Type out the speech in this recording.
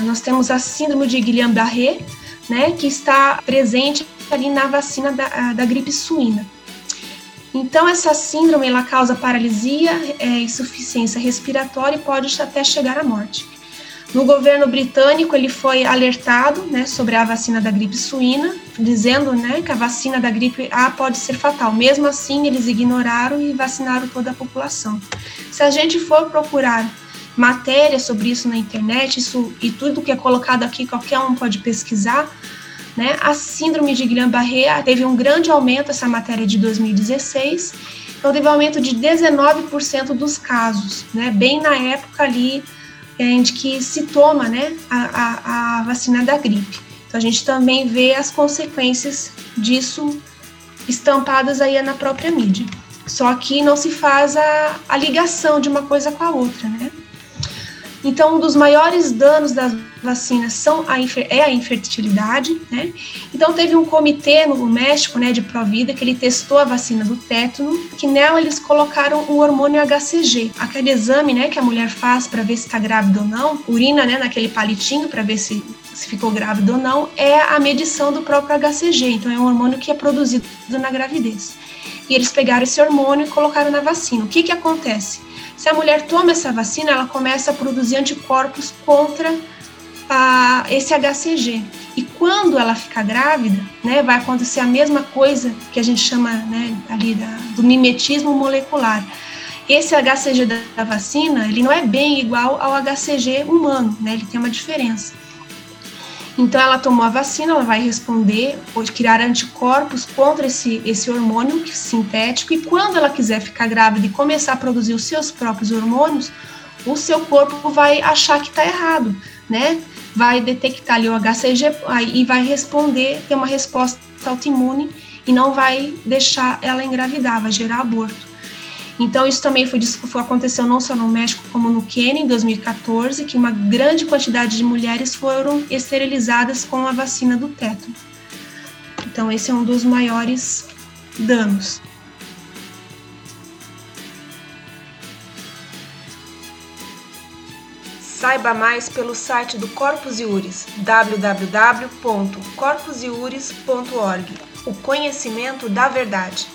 Nós temos a síndrome de Guillain-Barré, né, que está presente ali na vacina da, da gripe suína. Então, essa síndrome ela causa paralisia, é, insuficiência respiratória e pode até chegar à morte. No governo britânico, ele foi alertado né, sobre a vacina da gripe suína, dizendo né, que a vacina da gripe A pode ser fatal. Mesmo assim, eles ignoraram e vacinaram toda a população. Se a gente for procurar matéria sobre isso na internet, isso e tudo que é colocado aqui, qualquer um pode pesquisar, né? A síndrome de Guillain-Barré teve um grande aumento, essa matéria de 2016, então teve um aumento de 19% dos casos, né? Bem na época ali é, de que se toma, né, a, a, a vacina da gripe. Então a gente também vê as consequências disso estampadas aí na própria mídia. Só que não se faz a, a ligação de uma coisa com a outra, né? Então, um dos maiores danos das vacinas são a, é a infertilidade, né? Então, teve um comitê no México, né, de Provida, que ele testou a vacina do tétano, que nela eles colocaram o hormônio HCG, aquele exame, né, que a mulher faz para ver se está grávida ou não, urina, né, naquele palitinho para ver se se ficou grávida ou não, é a medição do próprio HCG. Então, é um hormônio que é produzido na gravidez. E eles pegaram esse hormônio e colocaram na vacina. O que que acontece? Se a mulher toma essa vacina, ela começa a produzir anticorpos contra a, esse HCG. E quando ela ficar grávida, né, vai acontecer a mesma coisa que a gente chama né, ali da, do mimetismo molecular. Esse HCG da, da vacina, ele não é bem igual ao HCG humano, né, ele tem uma diferença. Então, ela tomou a vacina, ela vai responder, pode criar anticorpos contra esse, esse hormônio sintético, e quando ela quiser ficar grávida e começar a produzir os seus próprios hormônios, o seu corpo vai achar que está errado, né? Vai detectar ali o HCG e vai responder, ter uma resposta autoimune e não vai deixar ela engravidar, vai gerar aborto. Então, isso também foi, foi, aconteceu não só no México, como no Quênia, em 2014, que uma grande quantidade de mulheres foram esterilizadas com a vacina do tétano. Então, esse é um dos maiores danos. Saiba mais pelo site do Corpus Iuris, www.corpusiuris.org. O conhecimento da verdade.